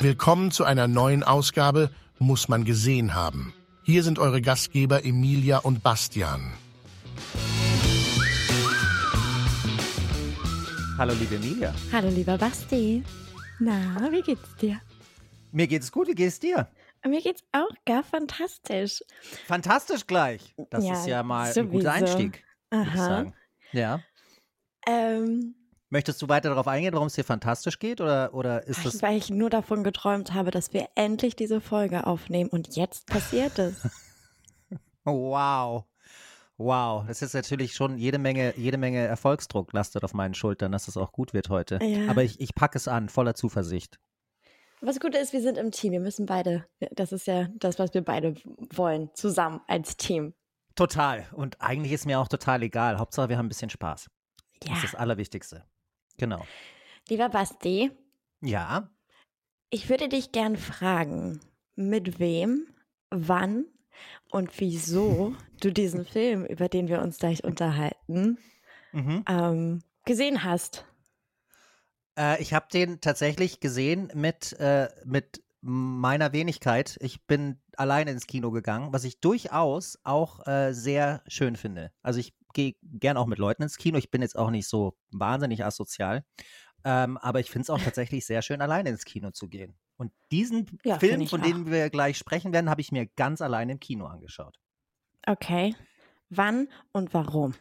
Willkommen zu einer neuen Ausgabe Muss man gesehen haben. Hier sind eure Gastgeber Emilia und Bastian. Hallo liebe Emilia. Hallo lieber Basti. Na, wie geht's dir? Mir geht's gut, wie geht's dir? Mir geht's auch gar fantastisch. Fantastisch gleich. Das Ja, ist ja mal sowieso. ein guter Einstieg, würde ich Aha. sagen. Ja. Ähm, Möchtest du weiter darauf eingehen, warum es dir fantastisch geht? Oder, oder ist das. weil ich nur davon geträumt habe, dass wir endlich diese Folge aufnehmen und jetzt passiert es. Wow. Wow. Das ist natürlich schon jede Menge, jede Menge Erfolgsdruck lastet auf meinen Schultern, dass es auch gut wird heute. Ja. Aber ich, ich packe es an, voller Zuversicht. Was gut ist, wir sind im Team. Wir müssen beide, das ist ja das, was wir beide wollen, zusammen als Team. Total. Und eigentlich ist mir auch total egal. Hauptsache, wir haben ein bisschen Spaß. Ja. Das ist das Allerwichtigste. Genau. Lieber Basti, Ja. ich würde dich gern fragen, mit wem, wann und wieso du diesen Film, über den wir uns gleich unterhalten, Mhm. ähm, gesehen hast. Äh, ich habe den tatsächlich gesehen mit, äh, mit meiner Wenigkeit. Ich bin alleine ins Kino gegangen, was ich durchaus auch äh, sehr schön finde. Also ich gehe gern auch mit Leuten ins Kino. Ich bin jetzt auch nicht so wahnsinnig asozial. Ähm, aber ich finde es auch tatsächlich sehr schön, alleine ins Kino zu gehen. Und diesen Ja, Film, von dem wir gleich sprechen werden, habe ich mir ganz alleine im Kino angeschaut. Okay. Wann und warum?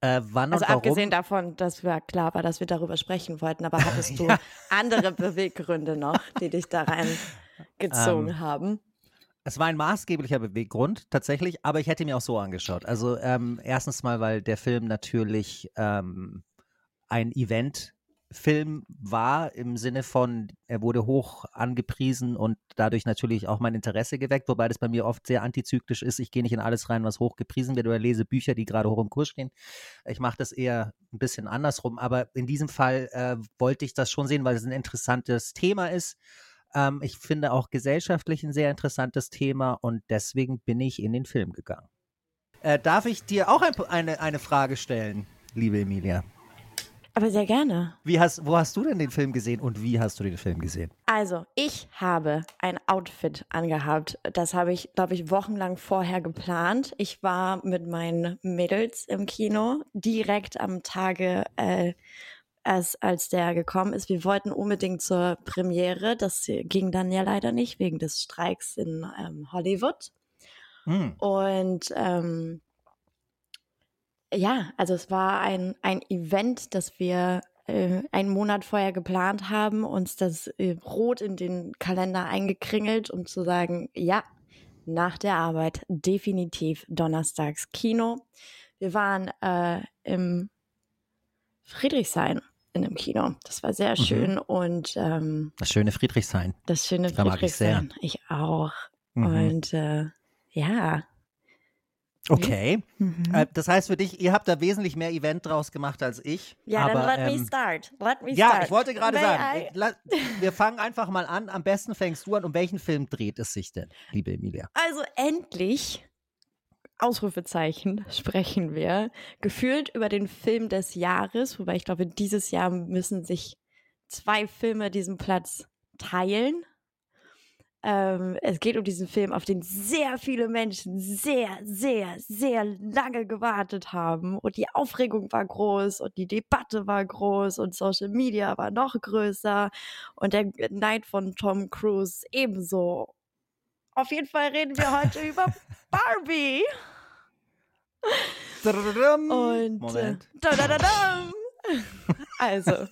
Äh, wann Also und warum? abgesehen davon, dass wir klar war, dass wir darüber sprechen wollten, aber hattest du Ja. andere Beweggründe noch, die dich da reingezogen Ähm, haben? Es war ein maßgeblicher Beweggrund, tatsächlich, aber ich hätte mir auch so angeschaut. Also ähm, erstens mal, weil der Film natürlich ähm, ein Eventfilm war, im Sinne von, er wurde hoch angepriesen und dadurch natürlich auch mein Interesse geweckt, wobei das bei mir oft sehr antizyklisch ist. Ich gehe nicht in alles rein, was hoch gepriesen wird oder lese Bücher, die gerade hoch im Kurs stehen. Ich mache das eher ein bisschen andersrum, aber in diesem Fall äh, wollte ich das schon sehen, weil es ein interessantes Thema ist. Ähm, ich finde auch gesellschaftlich ein sehr interessantes Thema und deswegen bin ich in den Film gegangen. Äh, darf ich dir auch ein, eine, eine Frage stellen, liebe Emilia? Aber sehr gerne. Wie hast, wo hast du denn den Film gesehen und wie hast du den Film gesehen? Also, ich habe ein Outfit angehabt. Das habe ich, glaube ich, wochenlang vorher geplant. Ich war mit meinen Mädels im Kino direkt am Tage, äh, als, als der gekommen ist. Wir wollten unbedingt zur Premiere. Das ging dann ja leider nicht wegen des Streiks in ähm, Hollywood. Hm. Und ähm, ja, also es war ein, ein Event, das wir äh, einen Monat vorher geplant haben, uns das äh, rot in den Kalender eingekringelt, um zu sagen, ja, nach der Arbeit definitiv donnerstags Kino. Wir waren äh, im Friedrichshain in einem Kino. Das war sehr Mhm. schön und ähm, Das schöne Friedrichshain. das schöne Da mag ich sehr. Friedrichshain. Ich auch. Mhm. Und äh, ja. Okay. Mhm. Äh, das heißt für dich, ihr habt da wesentlich mehr Event draus gemacht als ich. Ja, aber, dann let ähm, me start. Let me Ja, start. ich wollte gerade sagen, I? la- wir fangen einfach mal an. Am besten fängst du an. Um welchen Film dreht es sich denn, liebe Emilia? Also endlich, Ausrufezeichen, sprechen wir gefühlt über den Film des Jahres, wobei ich glaube, dieses Jahr müssen sich zwei Filme diesen Platz teilen. Ähm, es geht um diesen Film, auf den sehr viele Menschen sehr, sehr, sehr lange gewartet haben. Und die Aufregung war groß und die Debatte war groß und Social Media war noch größer und der Neid von Tom Cruise ebenso. Auf jeden Fall reden wir heute über Barbie. Und Moment. Äh. Also,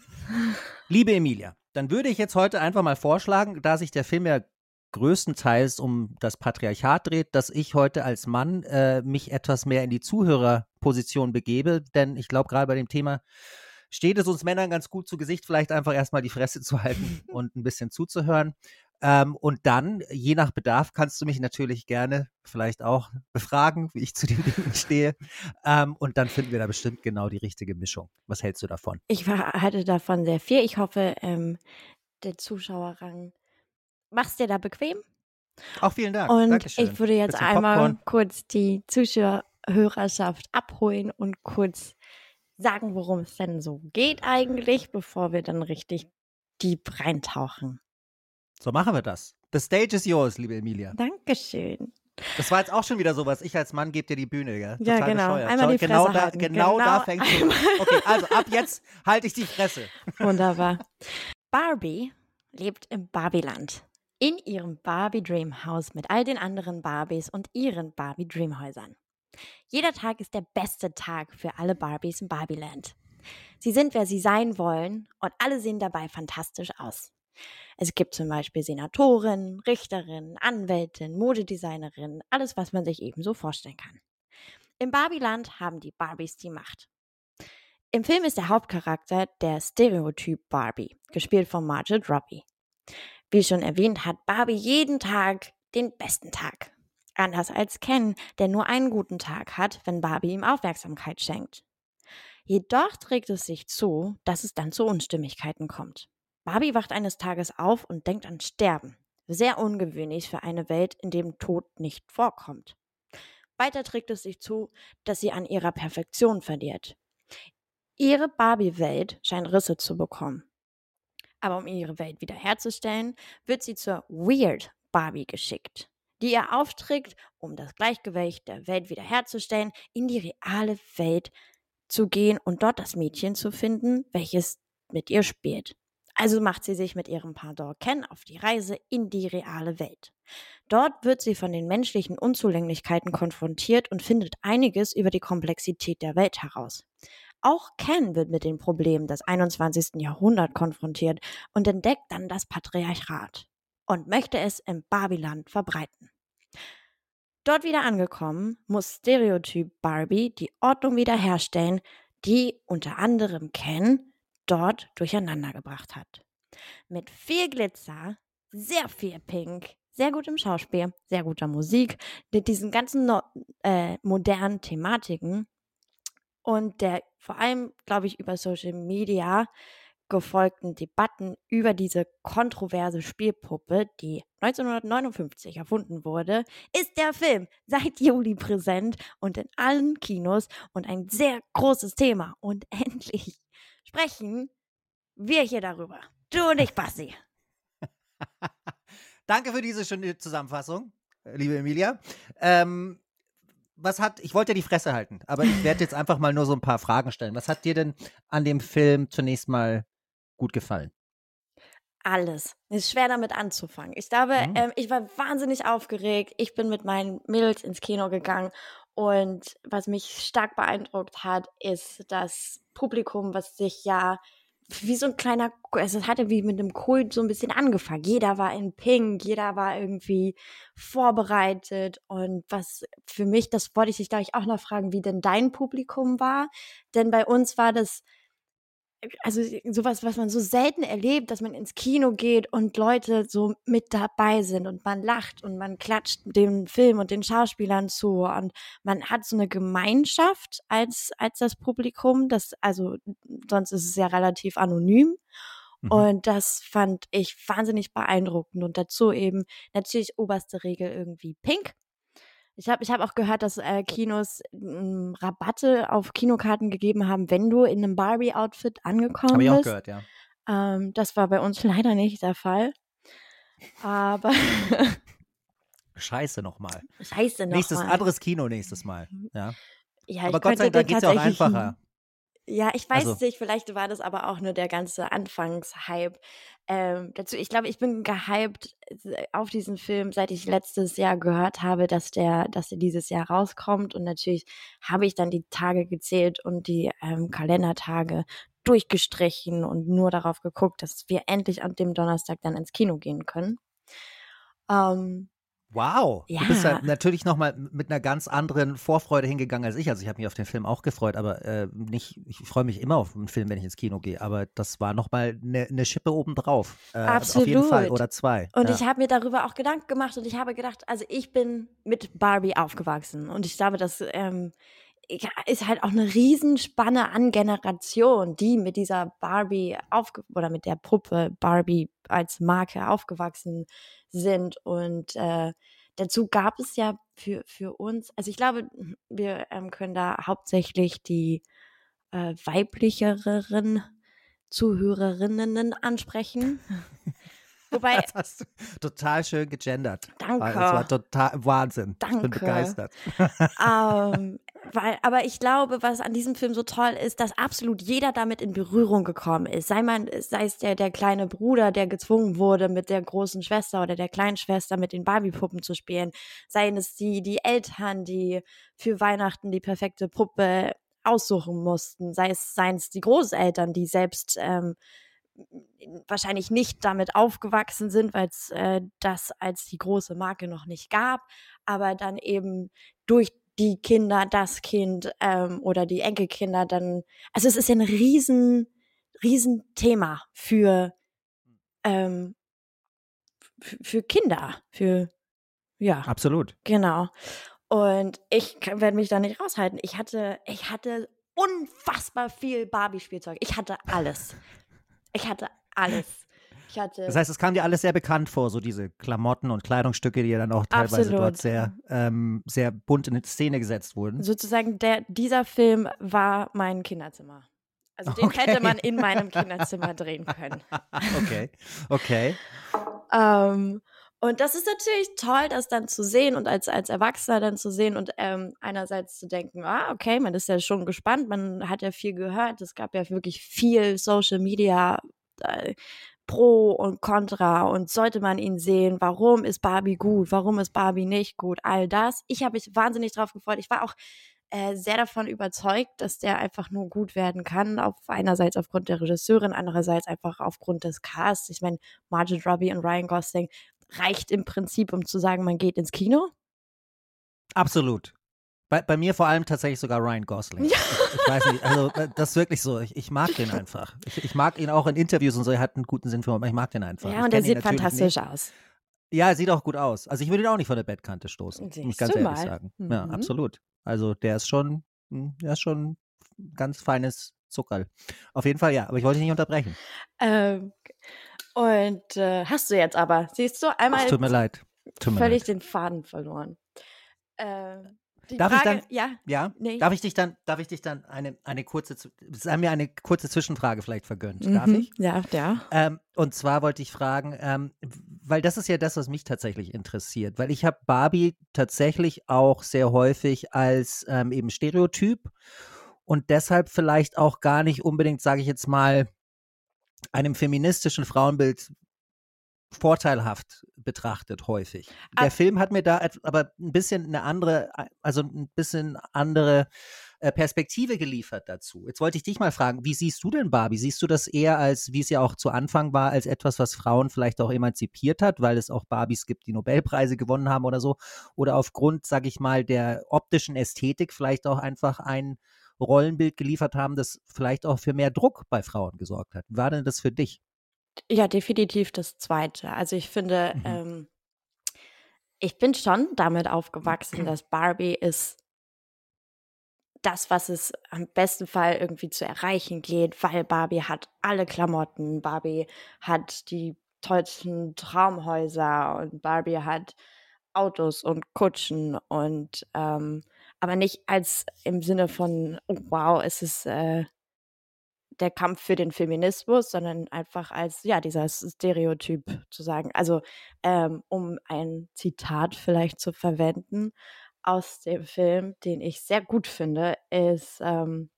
Liebe Emilia, dann würde ich jetzt heute einfach mal vorschlagen, da sich der Film ja größtenteils um das Patriarchat dreht, dass ich heute als Mann äh, mich etwas mehr in die Zuhörerposition begebe, denn ich glaube, gerade bei dem Thema steht es uns Männern ganz gut zu Gesicht, vielleicht einfach erstmal die Fresse zu halten und ein bisschen zuzuhören. Ähm, und dann, je nach Bedarf, kannst du mich natürlich gerne vielleicht auch befragen, wie ich zu den Dingen stehe. Ähm, und dann finden wir da bestimmt genau die richtige Mischung. Was hältst du davon? ich hatte davon sehr viel. Ich hoffe, ähm, der Zuschauerrang mach's dir da bequem. Auch vielen Dank. Und Dankeschön. ich würde jetzt einmal Popcorn. kurz die Zuschauerschaft abholen und kurz sagen, worum es denn so geht eigentlich, bevor wir dann richtig deep reintauchen. So machen wir das. The stage is yours, liebe Emilia. Dankeschön. Das war jetzt auch schon wieder sowas. Ich als Mann gebe dir die Bühne, gell? Ja, Total genau. bescheuert. Einmal die genau da, halten. genau, da Genau fängt an. Okay, also ab jetzt halte ich die Fresse. Wunderbar. Barbie lebt im Barbieland. In ihrem Barbie Dream House mit all den anderen Barbies und ihren Barbie Dream Häusern. Jeder Tag ist der beste Tag für alle Barbies im Barbieland. Sie sind, wer sie sein wollen und alle sehen dabei fantastisch aus. Es gibt zum Beispiel Senatorin, Richterin, Anwältin, Modedesignerin, alles, was man sich ebenso vorstellen kann. Im Barbieland haben die Barbies die Macht. Im Film ist der Hauptcharakter der Stereotyp Barbie, gespielt von Margaret Robbie. Wie schon erwähnt, hat Barbie jeden Tag den besten Tag. Anders als Ken, der nur einen guten Tag hat, wenn Barbie ihm Aufmerksamkeit schenkt. Jedoch trägt es sich zu, dass es dann zu Unstimmigkeiten kommt. Barbie wacht eines Tages auf und denkt an Sterben. Sehr ungewöhnlich für eine Welt, in dem Tod nicht vorkommt. Weiter trägt es sich zu, dass sie an ihrer Perfektion verliert. Ihre Barbie-Welt scheint Risse zu bekommen. Aber um ihre Welt wiederherzustellen, wird sie zur Weird Barbie geschickt, die ihr aufträgt, um das Gleichgewicht der Welt wiederherzustellen, in die reale Welt zu gehen und dort das Mädchen zu finden, welches mit ihr spielt. Also macht sie sich mit ihrem Pendant Ken auf die Reise in die reale Welt. Dort wird sie von den menschlichen Unzulänglichkeiten konfrontiert und findet einiges über die Komplexität der Welt heraus. Auch Ken wird mit den Problemen des 21. Jahrhunderts konfrontiert und entdeckt dann das Patriarchat und möchte es im Babyland verbreiten. Dort wieder angekommen, muss Stereotyp Barbie die Ordnung wiederherstellen, die unter anderem Ken dort durcheinander gebracht hat. Mit viel Glitzer, sehr viel Pink, sehr gutem Schauspiel, sehr guter Musik, mit diesen ganzen no äh, modernen Thematiken und der vor allem, glaube ich, über Social Media gefolgten Debatten über diese kontroverse Spielpuppe, die 1959 erfunden wurde, ist der Film seit Juli präsent und in allen Kinos und ein sehr großes Thema. Und endlich sprechen wir hier darüber. Du und ich, Basti. Danke für diese schöne Zusammenfassung, liebe Emilia. Ähm, was hat, ich wollte ja die Fresse halten, aber ich werde jetzt einfach mal nur so ein paar Fragen stellen. Was hat dir denn an dem Film zunächst mal gut gefallen? Alles. Ist schwer damit anzufangen. Ich glaube, Mhm. ähm, ich war wahnsinnig aufgeregt. Ich bin mit meinen Mädels ins Kino gegangen und was mich stark beeindruckt hat, ist das Publikum, was sich ja wie so ein kleiner, also es hatte wie mit einem Kult so ein bisschen angefangen. Jeder war in Pink, jeder war irgendwie vorbereitet und was für mich, das wollte ich dich, glaube ich, auch noch fragen, wie denn dein Publikum war. Denn bei uns war das, also sowas, was man so selten erlebt, dass man ins Kino geht und Leute so mit dabei sind und man lacht und man klatscht dem Film und den Schauspielern zu und man hat so eine Gemeinschaft als, als das Publikum, das, also sonst ist es ja relativ anonym. Mhm. Und das fand ich wahnsinnig beeindruckend. Und dazu eben natürlich oberste Regel irgendwie pink. Ich habe ich hab auch gehört, dass äh, Kinos ähm, Rabatte auf Kinokarten gegeben haben, wenn du in einem Barbie-Outfit angekommen Habe ich auch bist. gehört, ja. Ähm, das war bei uns leider nicht der Fall. Aber Scheiße nochmal. scheiße noch Nächstes anderes Kino nächstes Mal. Ja. Ja, Aber Gott sei Dank dir geht es ja auch einfacher. Ja, ich weiß Also- nicht, vielleicht war das aber auch nur der ganze Anfangshype. Ähm, dazu, ich glaube, ich bin gehypt äh, auf diesen Film, seit ich letztes Jahr gehört habe, dass der, dass der dieses Jahr rauskommt. Und natürlich habe ich dann die Tage gezählt und die ähm, Kalendertage durchgestrichen und nur darauf geguckt, dass wir endlich an dem Donnerstag dann ins Kino gehen können. Ähm, Wow. Du bist ja Ja. natürlich nochmal mit einer ganz anderen Vorfreude hingegangen als ich. Also ich habe mich auf den Film auch gefreut, aber äh, nicht, ich freue mich immer auf einen Film, wenn ich ins Kino gehe. Aber das war nochmal eine ne Schippe obendrauf. Äh, Auf jeden Fall. Absolut. Oder zwei. Und ja. ich habe mir darüber auch Gedanken gemacht und ich habe gedacht, also ich bin mit Barbie aufgewachsen und ich glaube, das ähm, ist halt auch eine Riesenspanne an Generation, die mit dieser Barbie aufge oder mit der Puppe Barbie als Marke aufgewachsen sind und äh, dazu gab es ja für, für uns, also ich glaube, wir ähm, können da hauptsächlich die äh, weiblicheren Zuhörerinnen ansprechen. Wobei, Das hast du total schön gegendert. Danke. Das war total Wahnsinn. Ich bin Danke. begeistert. ähm, weil, aber ich glaube, was an diesem Film so toll ist, dass absolut jeder damit in Berührung gekommen ist. Sei man, sei es der, der kleine Bruder, der gezwungen wurde, mit der großen Schwester oder der kleinen Schwester mit den Barbie-Puppen zu spielen. Seien es die, die Eltern, die für Weihnachten die perfekte Puppe aussuchen mussten. Sei es, seien es die Großeltern, die selbst ähm, wahrscheinlich nicht damit aufgewachsen sind, weil es äh, das als die große Marke noch nicht gab, aber dann eben durch die Kinder, das Kind ähm, oder die Enkelkinder dann, also es ist ja ein riesen, riesen Thema für, ähm, für Kinder, für, ja, Absolut. genau. Und ich werde mich da nicht raushalten. Ich hatte, ich hatte unfassbar viel Barbie-Spielzeug. Ich hatte alles. Ich hatte alles. Ich hatte. Das heißt, es kam dir alles sehr bekannt vor, so diese Klamotten und Kleidungsstücke, die ja dann auch teilweise Absolut. dort sehr, ähm, sehr bunt in Szene gesetzt wurden. sozusagen der, dieser Film war mein Kinderzimmer. Also den Okay. hätte man in meinem Kinderzimmer drehen können. okay, okay. Ähm, und das ist natürlich toll, das dann zu sehen und als, als Erwachsener dann zu sehen und ähm, einerseits zu denken, ah, okay, man ist ja schon gespannt, man hat ja viel gehört, es gab ja wirklich viel Social Media äh, Pro und Contra und sollte man ihn sehen, warum ist Barbie gut, warum ist Barbie nicht gut, all das. Ich habe mich wahnsinnig drauf gefreut. Ich war auch äh, sehr davon überzeugt, dass der einfach nur gut werden kann. Auf einerseits aufgrund der Regisseurin, andererseits einfach aufgrund des Casts. Ich meine, Margaret Robbie und Ryan Gosling reicht im Prinzip, um zu sagen, man geht ins Kino. Absolut. Bei, bei mir vor allem tatsächlich sogar Ryan Gosling. Ja. Ich, ich weiß nicht, also äh, das ist wirklich so. Ich, ich mag den einfach. Ich, ich mag ihn auch in Interviews und so. Er hat einen guten Sinn für mich. Ich mag den einfach. ja, und er sieht fantastisch Nicht. aus. Ja, er sieht auch gut aus. Also ich würde ihn auch nicht von der Bettkante stoßen. Muss ich Siehst ganz ehrlich mal. sagen. Ja, Mhm. absolut. Also der ist schon, hm, der ist schon ganz feines Zuckerl. Auf jeden Fall ja, aber ich wollte dich nicht unterbrechen. Ähm, und äh, hast du jetzt aber, siehst du, einmal Es tut mir leid. Tut mir völlig leid. den Faden verloren. Äh, Darf ich Frage, dann- ja, Ja? nee. Darf ich dich dann, darf ich dich dann eine, eine kurze, sei mir eine kurze Zwischenfrage vielleicht vergönnt. Darf Mhm. ich? Ja, ja. Ähm, und zwar wollte ich fragen, ähm, weil das ist ja das, was mich tatsächlich interessiert, weil ich habe Barbie tatsächlich auch sehr häufig als ähm, eben Stereotyp und deshalb vielleicht auch gar nicht unbedingt, sage ich jetzt mal, einem feministischen Frauenbild vorteilhaft betrachtet häufig. Der Ah. Film hat mir da aber ein bisschen eine andere, also ein bisschen andere äh, Perspektive geliefert dazu. Jetzt wollte ich dich mal fragen, wie siehst du denn Barbie? Siehst du das eher als, wie es ja auch zu Anfang war, als etwas, was Frauen vielleicht auch emanzipiert hat, weil es auch Barbies gibt, die Nobelpreise gewonnen haben oder so? Oder aufgrund, sag ich mal, der optischen Ästhetik vielleicht auch einfach ein Rollenbild geliefert haben, das vielleicht auch für mehr Druck bei Frauen gesorgt hat? Wie war denn das für dich? Ja, definitiv das Zweite. Also ich finde, Mhm. ähm, ich bin schon damit aufgewachsen, dass Barbie ist das, was es am besten Fall irgendwie zu erreichen geht, weil Barbie hat alle Klamotten, Barbie hat die tollsten Traumhäuser und Barbie hat Autos und Kutschen und ähm, aber nicht als im Sinne von, oh, wow, es ist äh, der Kampf für den Feminismus, sondern einfach als, ja, dieser Stereotyp zu sagen. Also, ähm, um ein Zitat vielleicht zu verwenden aus dem Film, den ich sehr gut finde, ist, ähm,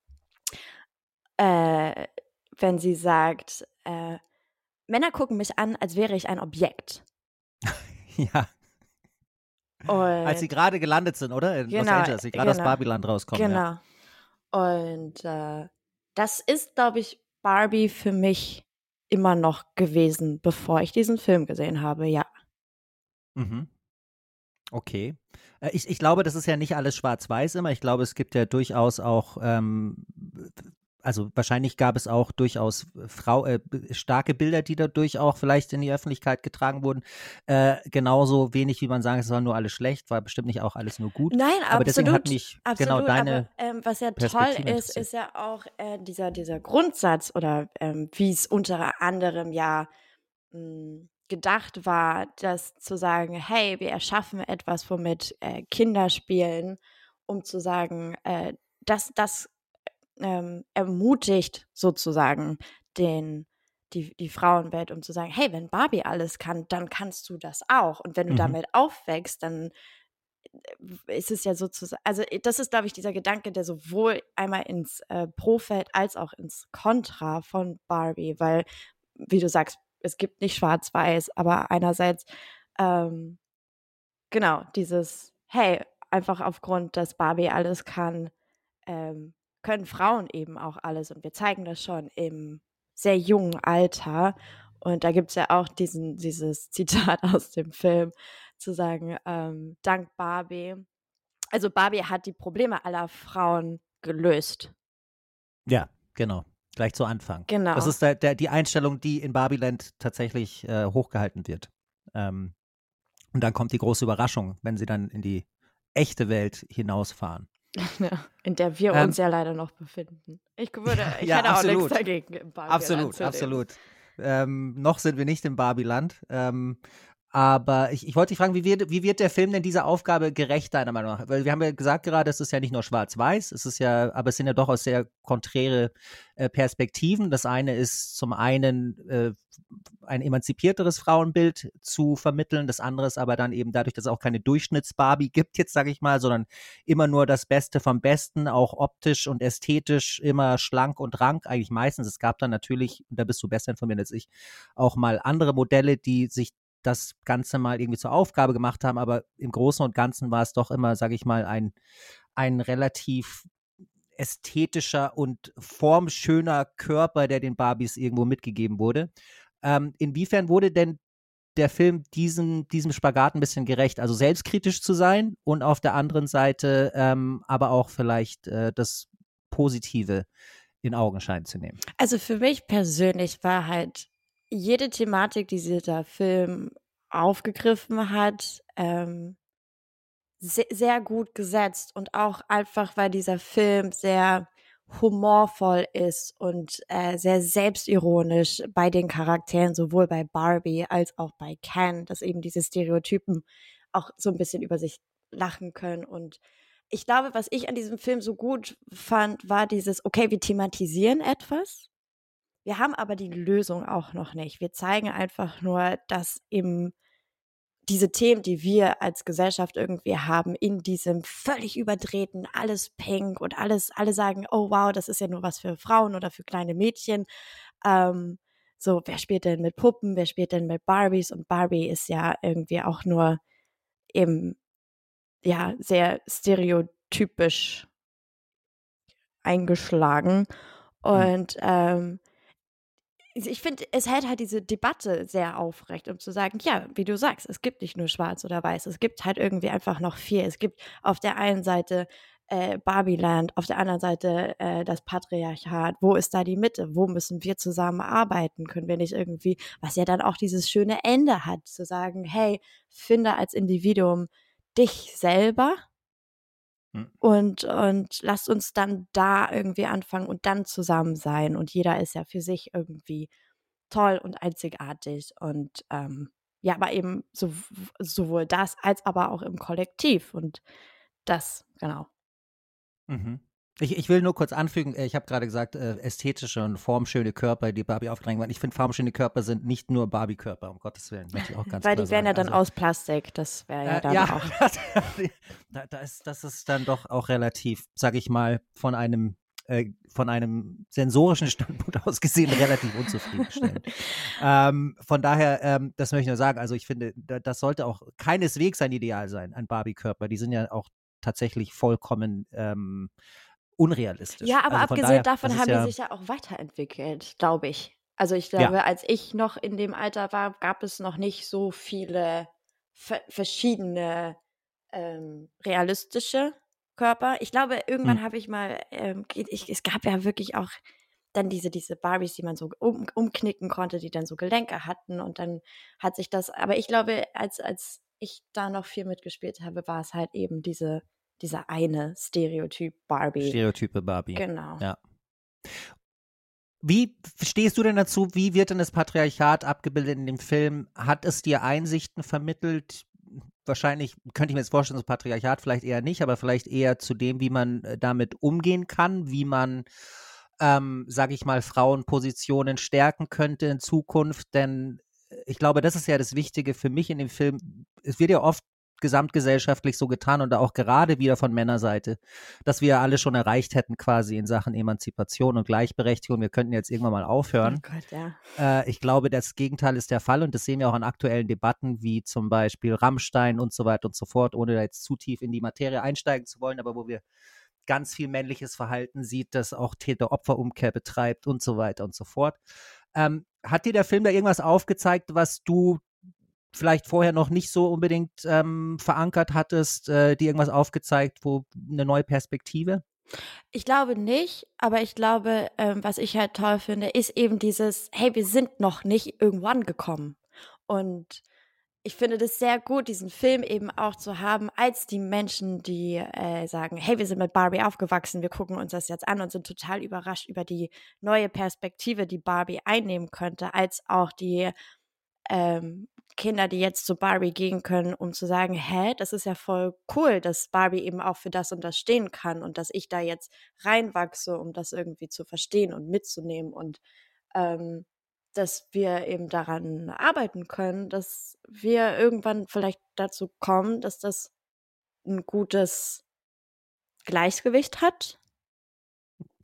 äh, wenn sie sagt, äh, Männer gucken mich an, als wäre ich ein Objekt. Ja, als sie gerade gelandet sind, oder? In Los Genau, Angeles, als sie gerade aus genau. Barbiland rauskommen. Ja. Genau. Und äh, das ist, glaube ich, Barbie für mich immer noch gewesen, bevor ich diesen Film gesehen habe, ja. Mhm. Okay. Äh, Ich, ich glaube, das ist ja nicht alles schwarz-weiß immer. Ich glaube, es gibt ja durchaus auch, ähm, also wahrscheinlich gab es auch durchaus Frau, äh, starke Bilder, die dadurch auch vielleicht in die Öffentlichkeit getragen wurden. Äh, genauso wenig, wie man sagen, es war nur alles schlecht, war bestimmt nicht auch alles nur gut. Nein, Aber deswegen absolut. hat mich Absolut, genau deine. aber ähm, was ja toll ist, ist ja auch äh, dieser, dieser Grundsatz oder ähm, wie es unter anderem ja mh, gedacht war, das zu sagen, hey, wir erschaffen etwas, womit äh, Kinder spielen, um zu sagen, äh, dass das ähm, ermutigt sozusagen den die, die Frauenwelt, um zu sagen, hey, wenn Barbie alles kann, dann kannst du das auch. Und wenn du Mhm. damit aufwächst, dann äh, ist es ja sozusagen, also äh, das ist, glaube ich, dieser Gedanke, der sowohl einmal ins äh, Pro-Feld als auch ins Kontra von Barbie, weil, wie du sagst, es gibt nicht schwarz-weiß, aber einerseits, ähm, genau, dieses, hey, einfach aufgrund, dass Barbie alles kann, ähm, können Frauen eben auch alles. Und wir zeigen das schon im sehr jungen Alter. Und da gibt es ja auch diesen, dieses Zitat aus dem Film, zu sagen, ähm, dank Barbie. Also Barbie hat die Probleme aller Frauen gelöst. Ja, genau. Gleich zu Anfang. Genau. Das ist der, der, die Einstellung, die in Barbieland tatsächlich äh, hochgehalten wird. Ähm, und dann kommt die große Überraschung, wenn sie dann in die echte Welt hinausfahren. In der wir Ähm, uns ja leider noch befinden. Ich würde, ich Ja, hätte auch absolut. nichts dagegen im Barbie Absolut, absolut. Ähm, noch sind wir nicht im Barbieland. Ähm, aber ich, ich wollte dich fragen, wie wird, wie wird der Film denn dieser Aufgabe gerecht, deiner Meinung nach? Weil wir haben ja gesagt gerade, es ist ja nicht nur schwarz-weiß, es ist ja, aber es sind ja durchaus sehr konträre äh, Perspektiven. Das eine ist zum einen äh, ein emanzipierteres Frauenbild zu vermitteln, das andere ist aber dann eben dadurch, dass es auch keine Durchschnitts-Barbie gibt, jetzt sage ich mal, sondern immer nur das Beste vom Besten, auch optisch und ästhetisch immer schlank und rank, eigentlich meistens. Es gab dann natürlich, da bist du besser informiert als ich, auch mal andere Modelle, die sich das Ganze mal irgendwie zur Aufgabe gemacht haben, aber im Großen und Ganzen war es doch immer, sage ich mal, ein, ein relativ ästhetischer und formschöner Körper, der den Barbies irgendwo mitgegeben wurde. Ähm, inwiefern wurde denn der Film diesem, diesem Spagat ein bisschen gerecht? Also selbstkritisch zu sein und auf der anderen Seite ähm, aber auch vielleicht äh, das Positive in Augenschein zu nehmen. Also für mich persönlich war halt jede Thematik, die dieser Film aufgegriffen hat, ähm, sehr, sehr gut gesetzt und auch einfach, weil dieser Film sehr humorvoll ist und äh, sehr selbstironisch bei den Charakteren, sowohl bei Barbie als auch bei Ken, dass eben diese Stereotypen auch so ein bisschen über sich lachen können. Und ich glaube, was ich an diesem Film so gut fand, war dieses, okay, wir thematisieren etwas, wir haben aber die Lösung auch noch nicht. Wir zeigen einfach nur, dass eben diese Themen, die wir als Gesellschaft irgendwie haben, in diesem völlig überdrehten, alles pink und alles, alle sagen, oh wow, das ist ja nur was für Frauen oder für kleine Mädchen. Ähm, so, wer spielt denn mit Puppen, wer spielt denn mit Barbies? Und Barbie ist ja irgendwie auch nur eben, ja, sehr stereotypisch eingeschlagen. Und ähm, ich finde, es hält halt diese Debatte sehr aufrecht, um zu sagen, ja, wie du sagst, es gibt nicht nur schwarz oder weiß, es gibt halt irgendwie einfach noch viel. Es gibt auf der einen Seite äh, Barbieland, auf der anderen Seite äh, das Patriarchat. Wo ist da die Mitte? Wo müssen wir zusammenarbeiten? Können wir nicht irgendwie, was ja dann auch dieses schöne Ende hat, zu sagen, hey, finde als Individuum dich selber. Und, und lasst uns dann da irgendwie anfangen und dann zusammen sein. Und jeder ist ja für sich irgendwie toll und einzigartig. Und ähm, ja, aber eben so, sowohl das als aber auch im Kollektiv. Und das, genau. Mhm. Ich, ich will nur kurz anfügen, äh, ich habe gerade gesagt, äh, ästhetische und formschöne Körper, die Barbie aufgedrängt waren. Ich finde, formschöne Körper sind nicht nur Barbie-Körper, um Gottes Willen, möchte ich auch ganz Weil die wären ja dann Also, aus Plastik. Das wäre ja Äh, dann ja, auch. da, da ist, das ist dann doch auch relativ, sag ich mal, von einem äh, von einem sensorischen Standpunkt aus gesehen relativ unzufriedenstellend. ähm, von daher, ähm, das möchte ich nur sagen, also ich finde, da, das sollte auch keineswegs ein Ideal sein, ein Barbie-Körper. Die sind ja auch tatsächlich vollkommen ähm, unrealistisch. Ja, aber also abgesehen daher, davon haben ja, die sich ja auch weiterentwickelt, glaube ich. Also ich glaube, als ich noch in dem Alter war, gab es noch nicht so viele ver verschiedene ähm, realistische Körper. Ich glaube, irgendwann Hm. habe ich mal, ähm, ich, es gab ja wirklich auch dann diese, diese Barbies, die man so um, umknicken konnte, die dann so Gelenke hatten und dann hat sich das, aber ich glaube, als, als ich da noch viel mitgespielt habe, war es halt eben diese, dieser eine Stereotyp Barbie. Stereotype Barbie. Genau. Ja. Wie stehst du denn dazu? Wie wird denn das Patriarchat abgebildet in dem Film? Hat es dir Einsichten vermittelt? Wahrscheinlich könnte ich mir jetzt vorstellen, das Patriarchat vielleicht eher nicht, aber vielleicht eher zu dem, wie man äh, damit umgehen kann, wie man ähm, sage ich mal, Frauenpositionen stärken könnte in Zukunft. Denn äh, ich glaube, das ist ja das Wichtige für mich in dem Film. Es wird ja oft gesamtgesellschaftlich so getan und auch gerade wieder von Männerseite, dass wir alle schon erreicht hätten quasi in Sachen Emanzipation und Gleichberechtigung. Wir könnten jetzt irgendwann mal aufhören. Oh Gott, ja. Äh, ich glaube, das Gegenteil ist der Fall und das sehen wir auch an aktuellen Debatten wie zum Beispiel Rammstein und so weiter und so fort, ohne da jetzt zu tief in die Materie einsteigen zu wollen, aber wo wir ganz viel männliches Verhalten sieht, das auch Täter-Opfer-Umkehr betreibt und so weiter und so fort. Ähm, hat dir der Film da irgendwas aufgezeigt, was du vielleicht vorher noch nicht so unbedingt ähm, verankert hattest, äh, dir irgendwas aufgezeigt, wo eine neue Perspektive? Ich glaube nicht, aber ich glaube, ähm, was ich halt toll finde, ist eben dieses, hey, wir sind noch nicht irgendwo angekommen. Und ich finde das sehr gut, diesen Film eben auch zu haben, als die Menschen, die äh, sagen, hey, wir sind mit Barbie aufgewachsen, wir gucken uns das jetzt an und sind total überrascht über die neue Perspektive, die Barbie einnehmen könnte, als auch die ähm, Kinder, die jetzt zu Barbie gehen können, um zu sagen, hä, das ist ja voll cool, dass Barbie eben auch für das und das stehen kann und dass ich da jetzt reinwachse, um das irgendwie zu verstehen und mitzunehmen und ähm, dass wir eben daran arbeiten können, dass wir irgendwann vielleicht dazu kommen, dass das ein gutes Gleichgewicht hat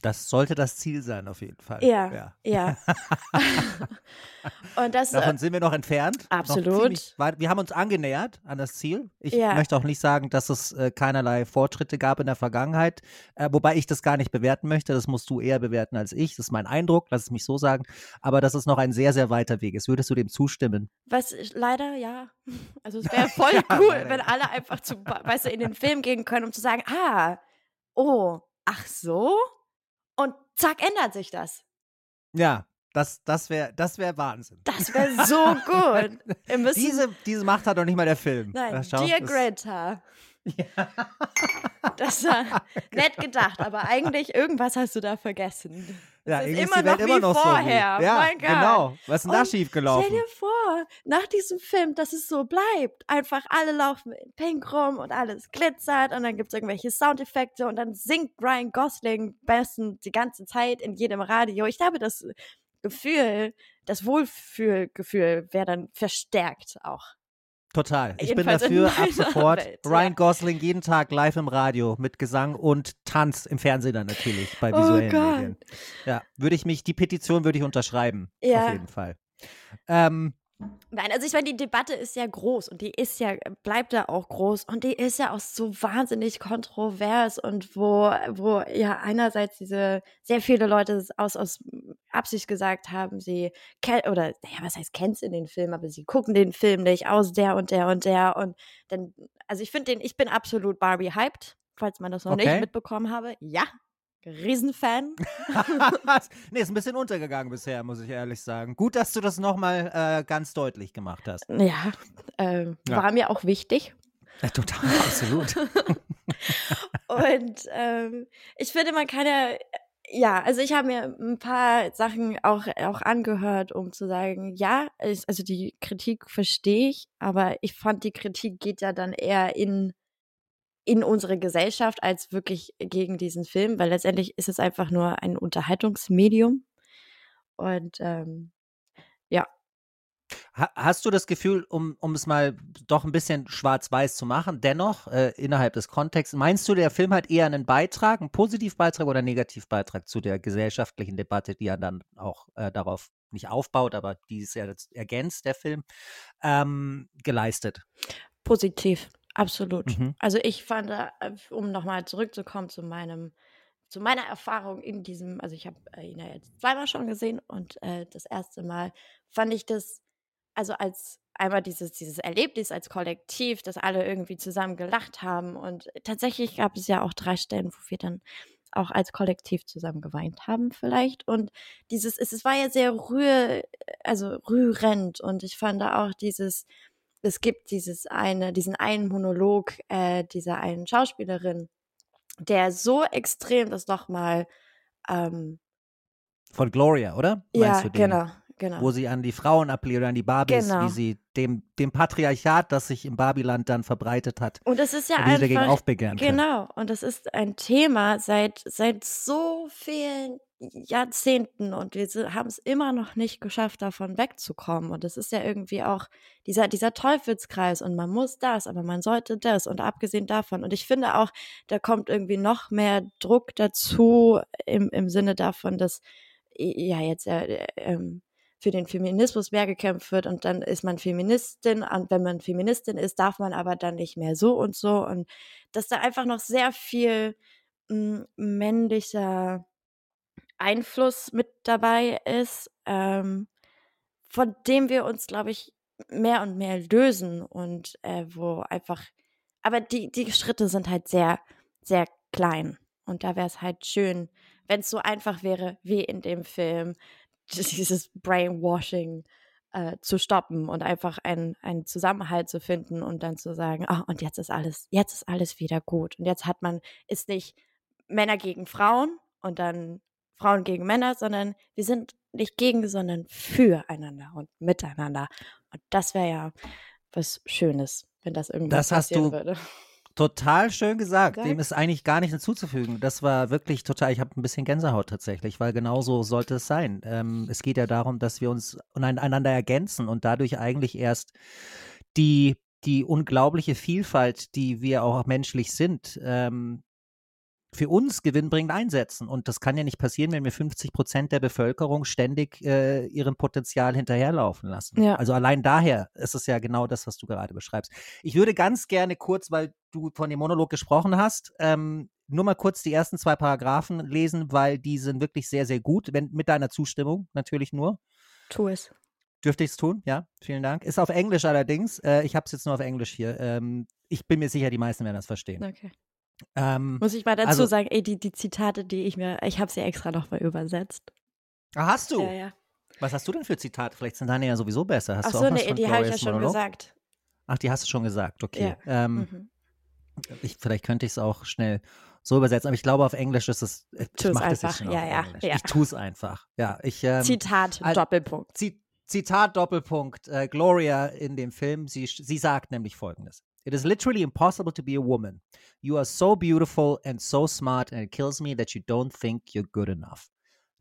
das sollte das Ziel sein, auf jeden Fall. Ja, ja. ja. und das, Davon äh, sind wir noch entfernt. Absolut. Noch wir haben uns angenähert an das Ziel. Ich ja. möchte auch nicht sagen, dass es äh, keinerlei Fortschritte gab in der Vergangenheit, äh, wobei ich das gar nicht bewerten möchte. Das musst du eher bewerten als ich. Das ist mein Eindruck, lass es mich so sagen. Aber dass es noch ein sehr, sehr weiter Weg ist. Würdest du dem zustimmen? Was, leider, ja. Also es wäre voll ja, cool, wenn alle einfach zu, weißt du, in den Film gehen können, um zu sagen, ah, oh, ach so? Und zack, ändert sich das. Ja, das, das wäre das wär Wahnsinn. Das wäre so gut. diese, diese Macht hat doch nicht mal der Film. Nein, schau, Dear Greta. Ja. Das war nett gedacht, aber eigentlich irgendwas hast du da vergessen. Ja, ist immer ist noch immer noch vorher. So ja, mein Gott. genau. Was ist denn da schiefgelaufen? Stell dir vor, nach diesem Film, dass es so bleibt. Einfach alle laufen in Pink rum und alles glitzert und dann gibt es irgendwelche Soundeffekte und dann singt Ryan Gosling besten die ganze Zeit in jedem Radio. Ich glaube, das Gefühl, das Wohlfühlgefühl wäre dann verstärkt auch. Total. Ich bin dafür ab sofort. Welt, Ryan ja. Gosling jeden Tag live im Radio mit Gesang und Tanz im Fernsehen dann natürlich bei oh visuellen oh Medien. Ja, würde ich mich, die Petition würde ich unterschreiben. Ja. Auf jeden Fall. Ähm, Nein, also ich meine, die Debatte ist ja groß und die ist ja, bleibt ja auch groß und die ist ja auch so wahnsinnig kontrovers und wo, wo ja einerseits diese sehr viele Leute aus, aus Absicht gesagt haben, sie kennen, oder naja, was heißt kennst in den Film, aber sie gucken den Film nicht aus der und der und der und dann, also ich finde den, ich bin absolut Barbie hyped, falls man das noch okay. nicht mitbekommen habe. Ja, Riesenfan. nee, ist ein bisschen untergegangen bisher, muss ich ehrlich sagen. Gut, dass du das nochmal äh, ganz deutlich gemacht hast. Ja, äh, ja, war mir auch wichtig. Ja, total, absolut. Und ähm, ich finde, man kann ja, ja, also ich habe mir ein paar Sachen auch, auch angehört, um zu sagen, ja, also die Kritik verstehe ich, aber ich fand, die Kritik geht ja dann eher in in unsere Gesellschaft als wirklich gegen diesen Film, weil letztendlich ist es einfach nur ein Unterhaltungsmedium. Und ähm, ja. Hast du das Gefühl, um, um es mal doch ein bisschen schwarz-weiß zu machen, dennoch äh, innerhalb des Kontexts, meinst du, der Film hat eher einen Beitrag, einen Positivbeitrag oder einen Negativbeitrag zu der gesellschaftlichen Debatte, die ja dann auch äh, darauf nicht aufbaut, aber die ist ja ergänzt, der Film, ähm, geleistet? Positiv. Absolut. Mhm. Also ich fand, äh, um nochmal zurückzukommen zu meinem, zu meiner Erfahrung in diesem, also ich habe äh, ihn ja jetzt zweimal schon gesehen und äh, das erste Mal fand ich das, also als einmal dieses, dieses Erlebnis als Kollektiv, dass alle irgendwie zusammen gelacht haben und tatsächlich gab es ja auch drei Stellen, wo wir dann auch als Kollektiv zusammen geweint haben vielleicht und dieses, es, es war ja sehr rühr, also rührend und ich fand da auch dieses, es gibt dieses eine, diesen einen Monolog äh, dieser einen Schauspielerin, der so extrem das nochmal ähm, von Gloria, oder? Ja, genau, genau. Wo sie an die Frauen appelliert, an die Barbies, genau. wie sie dem, dem Patriarchat, das sich im Barbiland dann verbreitet hat, und das ist ja wie einfach, sie dagegen aufbegehren Genau, und das ist ein Thema seit, seit so vielen Jahrzehnten und wir haben es immer noch nicht geschafft, davon wegzukommen. Und es ist ja irgendwie auch dieser, dieser Teufelskreis und man muss das, aber man sollte das und abgesehen davon. Und ich finde auch, da kommt irgendwie noch mehr Druck dazu im, im Sinne davon, dass ja jetzt äh, ähm, für den Feminismus mehr gekämpft wird und dann ist man Feministin und wenn man Feministin ist, darf man aber dann nicht mehr so und so und dass da einfach noch sehr viel hm, männlicher Einfluss mit dabei ist, ähm, von dem wir uns, glaube ich, mehr und mehr lösen und äh, wo einfach, aber die, die Schritte sind halt sehr, sehr klein. Und da wäre es halt schön, wenn es so einfach wäre, wie in dem Film, dieses Brainwashing äh, zu stoppen und einfach einen, einen Zusammenhalt zu finden und dann zu sagen, ah, und jetzt ist alles, jetzt ist alles wieder gut. Und jetzt hat man, ist nicht Männer gegen Frauen und dann Frauen gegen Männer, sondern wir sind nicht gegen, sondern füreinander und miteinander. Und das wäre ja was Schönes, wenn das irgendwann das passieren hast du würde. Total schön gesagt. Dem ist eigentlich gar nichts hinzuzufügen. Das war wirklich total, ich habe ein bisschen Gänsehaut tatsächlich, weil genau so sollte es sein. Ähm, es geht ja darum, dass wir uns einander ergänzen und dadurch eigentlich erst die, die unglaubliche Vielfalt, die wir auch menschlich sind, ähm, für uns gewinnbringend einsetzen. Und das kann ja nicht passieren, wenn wir 50 Prozent der Bevölkerung ständig äh, ihrem Potenzial hinterherlaufen lassen. Ja. Also allein daher ist es ja genau das, was du gerade beschreibst. Ich würde ganz gerne kurz, weil du von dem Monolog gesprochen hast, ähm, nur mal kurz die ersten zwei Paragraphen lesen, weil die sind wirklich sehr, sehr gut, wenn, mit deiner Zustimmung natürlich nur. Tu es. Dürfte ich es tun? Ja, vielen Dank. Ist auf Englisch allerdings. Äh, ich habe es jetzt nur auf Englisch hier. Ähm, ich bin mir sicher, die meisten werden das verstehen. Okay. Ähm, Muss ich mal dazu also- sagen, ey, die, die Zitate, die ich mir, ich habe sie extra nochmal übersetzt. ah, hast du? Ja, ja. Was hast du denn für Zitate? Vielleicht sind deine ja sowieso besser. Hast Ach du so, nee, die habe ich ja schon Monolog? gesagt. Ach, die hast du schon gesagt, okay. Ja. Ähm, Mhm. ich, vielleicht könnte ich es auch schnell so übersetzen, aber ich glaube, auf Englisch ist es. Ich Tu es einfach. Ja, ja, ja. Ich tue es einfach. Ja, ich. Ähm, Zitat, Doppelpunkt. Zi- Zitat Doppelpunkt. Äh, Gloria in dem Film, sie, sie sagt nämlich folgendes. It is literally impossible to be a woman. You are so beautiful and so smart, and it kills me that you don't think you're good enough.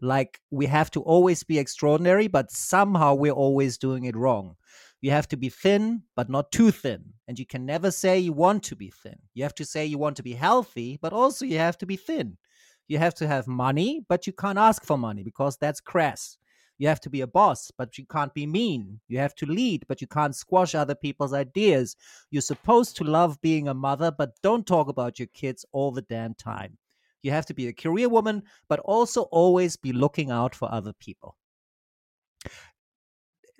Like, we have to always be extraordinary, but somehow we're always doing it wrong. You have to be thin, but not too thin. And you can never say you want to be thin. You have to say you want to be healthy, but also you have to be thin. You have to have money, but you can't ask for money because that's crass. You have to be a boss, but you can't be mean. You have to lead, but you can't squash other people's ideas. You're supposed to love being a mother, but don't talk about your kids all the damn time. You have to be a career woman, but also always be looking out for other people.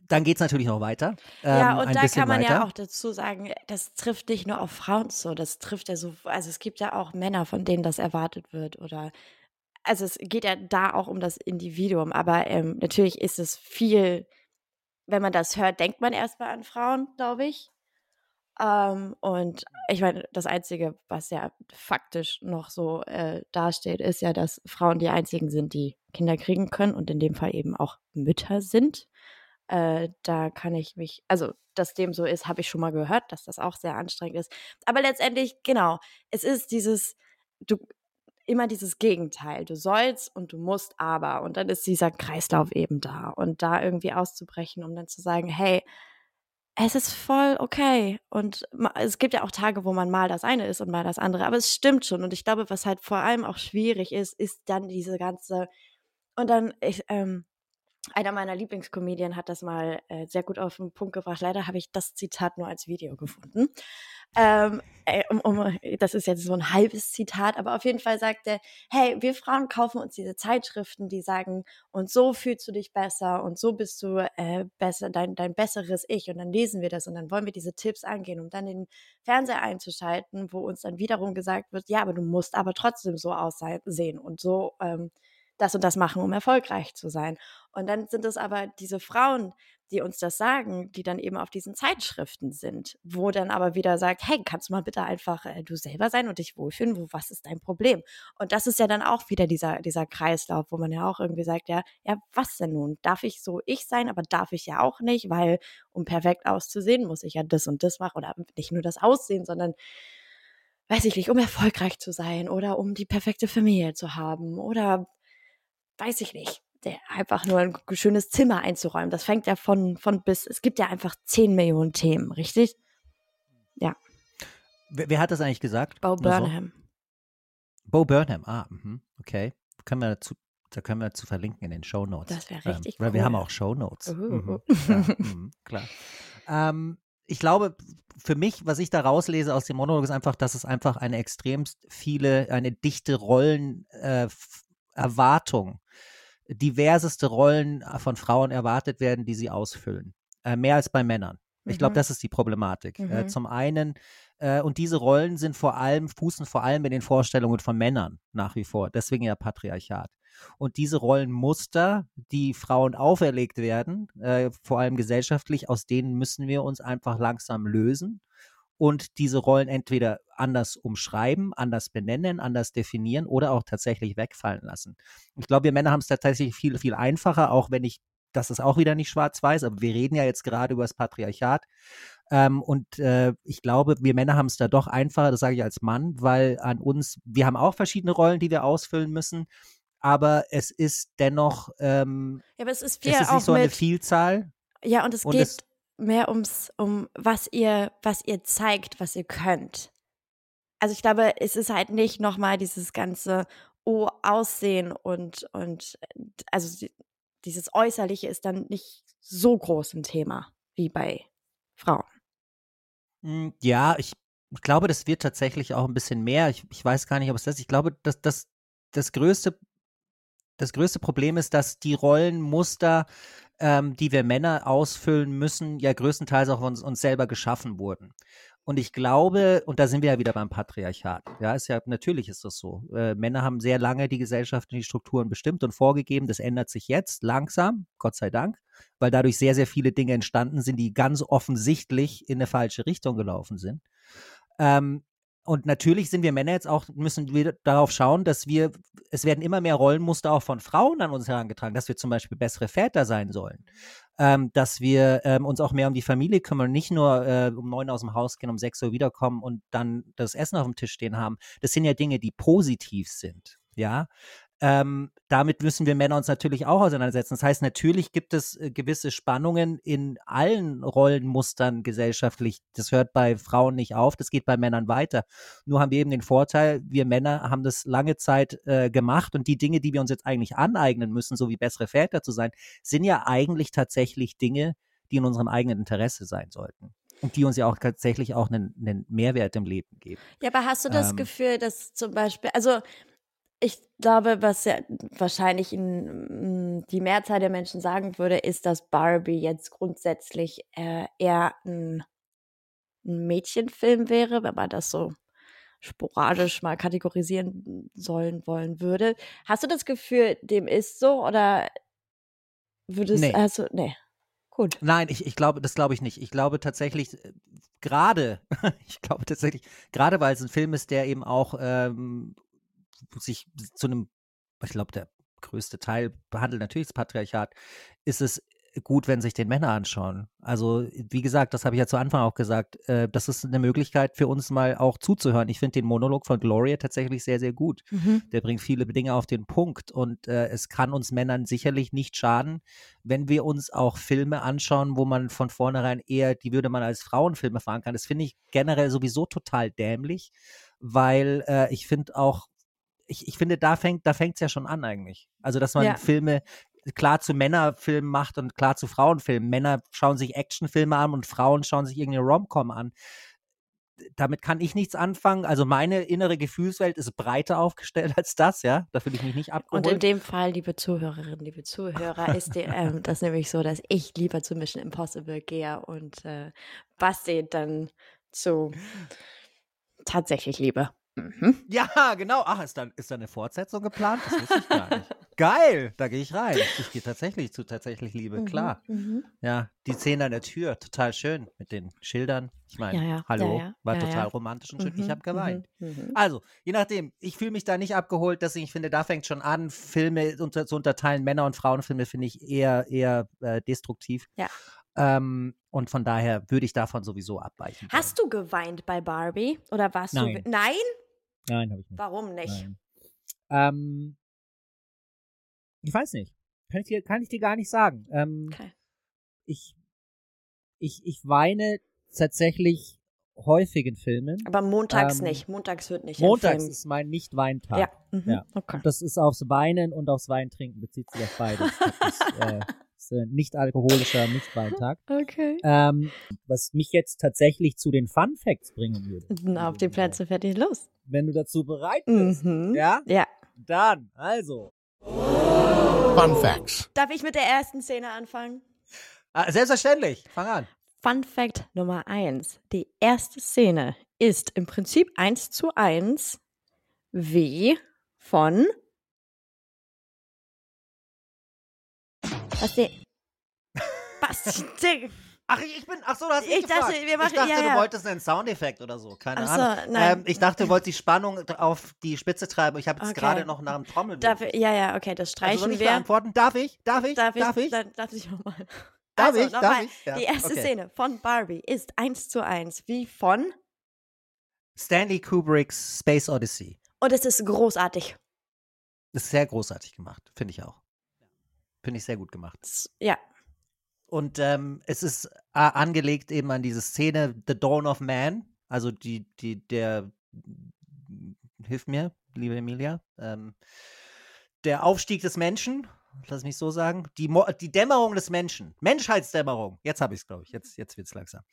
Dann geht es natürlich noch weiter. ja, ähm, und ein da kann man weiter. ja auch dazu sagen, das trifft nicht nur auf Frauen so, das trifft ja so, also es gibt ja auch Männer, von denen das erwartet wird oder also es geht ja da auch um das Individuum, aber ähm, natürlich ist es viel, wenn man das hört, denkt man erstmal an Frauen, glaube ich. Ähm, und ich meine, das Einzige, was ja faktisch noch so äh, dasteht, ist ja, dass Frauen die einzigen sind, die Kinder kriegen können und in dem Fall eben auch Mütter sind. Äh, da kann ich mich, also dass dem so ist, habe ich schon mal gehört, dass das auch sehr anstrengend ist. Aber letztendlich, genau, es ist dieses, du, immer dieses Gegenteil. Du sollst und du musst aber. Und dann ist dieser Kreislauf eben da. Und da irgendwie auszubrechen, um dann zu sagen, hey, es ist voll okay. Und es gibt ja auch Tage, wo man mal das eine ist und mal das andere. Aber es stimmt schon. Und ich glaube, was halt vor allem auch schwierig ist, ist dann diese ganze. Und dann, ich, ähm, einer meiner Lieblingskomedien hat das mal äh, sehr gut auf den Punkt gebracht. Leider habe ich das Zitat nur als Video gefunden. Ähm, äh, um, um, das ist jetzt so ein halbes Zitat, aber auf jeden Fall sagt er, hey, wir Frauen kaufen uns diese Zeitschriften, die sagen, und so fühlst du dich besser und so bist du äh, besser, dein, dein besseres Ich. Und dann lesen wir das und dann wollen wir diese Tipps angehen, um dann den Fernseher einzuschalten, wo uns dann wiederum gesagt wird, ja, aber du musst aber trotzdem so aussehen und so ähm, das und das machen, um erfolgreich zu sein. Und dann sind es aber diese Frauen, die uns das sagen, die dann eben auf diesen Zeitschriften sind, wo dann aber wieder sagt, hey, kannst du mal bitte einfach äh, du selber sein und dich wohlfühlen, wo, was ist dein Problem? Und das ist ja dann auch wieder dieser, dieser Kreislauf, wo man ja auch irgendwie sagt, ja, ja, was denn nun? Darf ich so ich sein, aber darf ich ja auch nicht, weil um perfekt auszusehen, muss ich ja das und das machen oder nicht nur das Aussehen, sondern weiß ich nicht, um erfolgreich zu sein oder um die perfekte Familie zu haben oder weiß ich nicht, der einfach nur ein schönes Zimmer einzuräumen. Das fängt ja von, von bis. Es gibt ja einfach 10 Millionen Themen, richtig? Ja. Wer, wer hat das eigentlich gesagt? Bo Nur so? Burnham. Bo Burnham, ah, mhm, okay. Können wir dazu, da können wir dazu verlinken in den Show Notes. Das wäre richtig Weil wir haben auch Show Notes. Uh. Mhm, klar, mhm, klar. Ähm, ich glaube, für mich, was ich da rauslese aus dem Monolog, ist einfach, dass es einfach eine extremst viele, eine dichte Rollen, äh, Erwartung, diverseste Rollen äh, von Frauen erwartet werden, die sie ausfüllen. Äh, mehr als bei Männern. Ich glaube, Mhm. das ist die Problematik. Äh, Mhm. zum einen, äh, und diese Rollen sind vor allem, fußen vor allem in den Vorstellungen von Männern nach wie vor. Deswegen ja Patriarchat. Und diese Rollenmuster, die Frauen auferlegt werden, äh, vor allem gesellschaftlich, aus denen müssen wir uns einfach langsam lösen und diese Rollen entweder anders umschreiben, anders benennen, anders definieren oder auch tatsächlich wegfallen lassen. Ich glaube, wir Männer haben es tatsächlich viel, viel einfacher, auch wenn ich, das ist auch wieder nicht schwarz-weiß, aber wir reden ja jetzt gerade über das Patriarchat. Ähm, und äh, ich glaube, wir Männer haben es da doch einfacher, das sage ich als Mann, weil an uns, wir haben auch verschiedene Rollen, die wir ausfüllen müssen, aber es ist dennoch, ähm, Ja, aber es ist es ist auch nicht so eine Vielzahl. ja, und es und geht es- mehr ums, um was ihr, was ihr zeigt, was ihr könnt. Also ich glaube, es ist halt nicht nochmal dieses ganze Oh, Aussehen und, und also die- dieses Äußerliche ist dann nicht so groß ein Thema wie bei Frauen. Mm, Ja, ich, ich glaube, das wird tatsächlich auch ein bisschen mehr. Ich, ich weiß gar nicht, ob es das ist. Ich glaube, dass das, das größte, das größte Problem ist, dass die Rollenmuster, ähm, die wir Männer ausfüllen müssen, ja größtenteils auch uns, uns selber geschaffen wurden. Und ich glaube, und da sind wir ja wieder beim Patriarchat. Ja, ist ja, natürlich ist das so. Äh, Männer haben sehr lange die Gesellschaft und die Strukturen bestimmt und vorgegeben. Das ändert sich jetzt langsam, Gott sei Dank, weil dadurch sehr, sehr viele Dinge entstanden sind, die ganz offensichtlich in eine falsche Richtung gelaufen sind. Ähm, und natürlich sind wir Männer jetzt auch, müssen wir darauf schauen, dass wir, es werden immer mehr Rollenmuster auch von Frauen an uns herangetragen, dass wir zum Beispiel bessere Väter sein sollen, ähm, dass wir ähm, uns auch mehr um die Familie kümmern, nicht nur äh, um neun aus dem Haus gehen, um sechs Uhr wiederkommen und dann das Essen auf dem Tisch stehen haben. Das sind ja Dinge, die positiv sind, ja. Ähm, damit müssen wir Männer uns natürlich auch auseinandersetzen. Das heißt, natürlich gibt es äh, gewisse Spannungen in allen Rollenmustern gesellschaftlich. Das hört bei Frauen nicht auf, das geht bei Männern weiter. Nur haben wir eben den Vorteil, wir Männer haben das lange Zeit äh, gemacht und die Dinge, die wir uns jetzt eigentlich aneignen müssen, so wie bessere Väter zu sein, sind ja eigentlich tatsächlich Dinge, die in unserem eigenen Interesse sein sollten. Und die uns ja auch tatsächlich auch einen, einen Mehrwert im Leben geben. Ja, aber hast du das Ähm. Gefühl, dass zum Beispiel, also ich glaube, was ja wahrscheinlich in, mm, die Mehrzahl der Menschen sagen würde, ist, dass Barbie jetzt grundsätzlich äh, eher ein, ein Mädchenfilm wäre, wenn man das so sporadisch mal kategorisieren sollen wollen würde. Hast du das Gefühl, dem ist so oder würdest Nee. also nee. Gut. Nein, ich, ich glaube, das glaube ich nicht. Ich glaube tatsächlich, äh, gerade, ich glaube tatsächlich, gerade weil es ein Film ist, der eben auch ähm, sich zu einem, ich glaube, der größte Teil behandelt natürlich das Patriarchat, ist es gut, wenn sich den Männer anschauen. Also, wie gesagt, das habe ich ja zu Anfang auch gesagt, äh, das ist eine Möglichkeit für uns mal auch zuzuhören. Ich finde den Monolog von Gloria tatsächlich sehr, sehr gut. Mhm. Der bringt viele Dinge auf den Punkt und äh, es kann uns Männern sicherlich nicht schaden, wenn wir uns auch Filme anschauen, wo man von vornherein eher, die würde man als Frauenfilme verankern. Das finde ich generell sowieso total dämlich, weil äh, ich finde auch, ich, ich finde, da fängt da fängt's ja schon an eigentlich. Also, dass man Ja. Filme klar zu Männerfilmen macht und klar zu Frauenfilmen. Männer schauen sich Actionfilme an und Frauen schauen sich irgendeine Romcom an damit kann ich nichts anfangen. Also meine innere Gefühlswelt ist breiter aufgestellt als das, ja. Da fühle ich mich nicht Und in abgeholt. dem Fall, liebe Zuhörerinnen, liebe Zuhörer, ist die, ähm, das nämlich so, dass ich lieber zu Mission Impossible gehe und äh, Basti dann zu tatsächlich liebe. Mhm. Ja, genau. Ach, ist da, ist da eine Fortsetzung geplant? Das wusste ich gar nicht. Geil, da gehe ich rein. Ich gehe tatsächlich zu tatsächlich Liebe, klar. Mhm. Ja, die Szene an der Tür, total schön mit den Schildern. Ich meine, Ja, ja, hallo, ja, war total romantisch und schön. Ich Mhm, habe geweint. mhm, mhm. Also, je nachdem, ich fühle mich da nicht abgeholt, deswegen ich finde, da fängt schon an, Filme unter, zu unterteilen, Männer- und Frauenfilme finde ich eher, eher äh, destruktiv. Ja. Ähm, und von daher würde ich davon sowieso abweichen. Hast du geweint bei Barbie? Oder warst Nein. du. Nein? Nein, habe ich nicht. Warum nicht? Ähm, Ich weiß nicht. Kann ich dir, kann ich dir gar nicht sagen. Ähm, Okay. ich, ich, ich weine tatsächlich häufig in Filmen. Aber montags Ähm, nicht. Montags wird nicht. Montags ist mein Nicht-Weintag. Ja. Mhm. Ja. Okay. Und das ist aufs Weinen und aufs Weintrinken, bezieht sich auf beides. Das ist, äh, ein nicht alkoholischer Nicht-Weintag. Okay. Ähm, was mich jetzt tatsächlich zu den Fun Facts bringen würde. Na, auf die Plätze fertig los. Wenn du dazu bereit bist. Mhm. Ja? Ja. Dann, also. Fun Facts. Darf ich mit der ersten Szene anfangen? Ah, selbstverständlich. Fang an. Fun Fact Nummer eins: Die erste Szene ist im Prinzip eins zu eins wie von. Was die. Was die. Ach, ich bin, ach so, du hast Ich dachte, gefragt. wir machen- ich dachte, ja, du ja. wolltest einen Soundeffekt oder so. Keine so, Ahnung. nein. Ähm, ich dachte, du wolltest die Spannung auf die Spitze treiben. Ich habe jetzt Okay. gerade noch nach einem Trommel. Ja, ja, okay, das also streichen soll ich wir. beantworten? Darf ich? Darf ich? Darf ich? Darf ich? Dann, darf ich nochmal. Darf also, ich? Darf nochmal. ich? Ja, Die erste okay. Szene von Barbie ist eins zu eins wie von. Stanley Kubricks Space Odyssey. Und es ist großartig. Das ist sehr großartig gemacht, finde ich auch. Finde ich sehr gut gemacht. Es- Ja, Und ähm, es ist äh, angelegt eben an diese Szene The Dawn of Man, also die, die, der, hilf mir, liebe Emilia, ähm, der Aufstieg des Menschen, lass mich so sagen, die, Mo die Dämmerung des Menschen, Menschheitsdämmerung, jetzt habe ich es, glaube ich, jetzt, jetzt wird es langsam.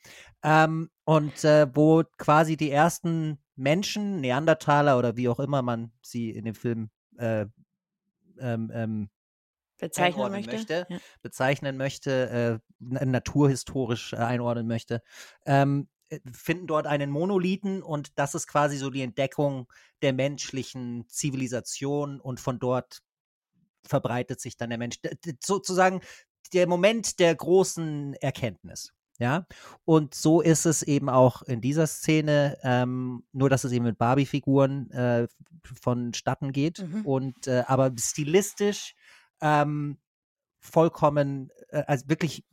Ähm, und äh, wo quasi die ersten Menschen, Neandertaler oder wie auch immer man sie in dem Film äh, ähm, ähm, bezeichnen möchte. möchte. Ja. bezeichnen möchte, äh, na- naturhistorisch äh, einordnen möchte, ähm, äh, finden dort einen Monolithen und das ist quasi so die Entdeckung der menschlichen Zivilisation und von dort verbreitet sich dann der Mensch. Sozusagen der Moment der großen Erkenntnis. Ja, und so ist es eben auch in dieser Szene, ähm, nur dass es eben mit Barbie-Figuren äh, vonstatten geht Mhm. und äh, aber stilistisch ähm, vollkommen, äh, also wirklich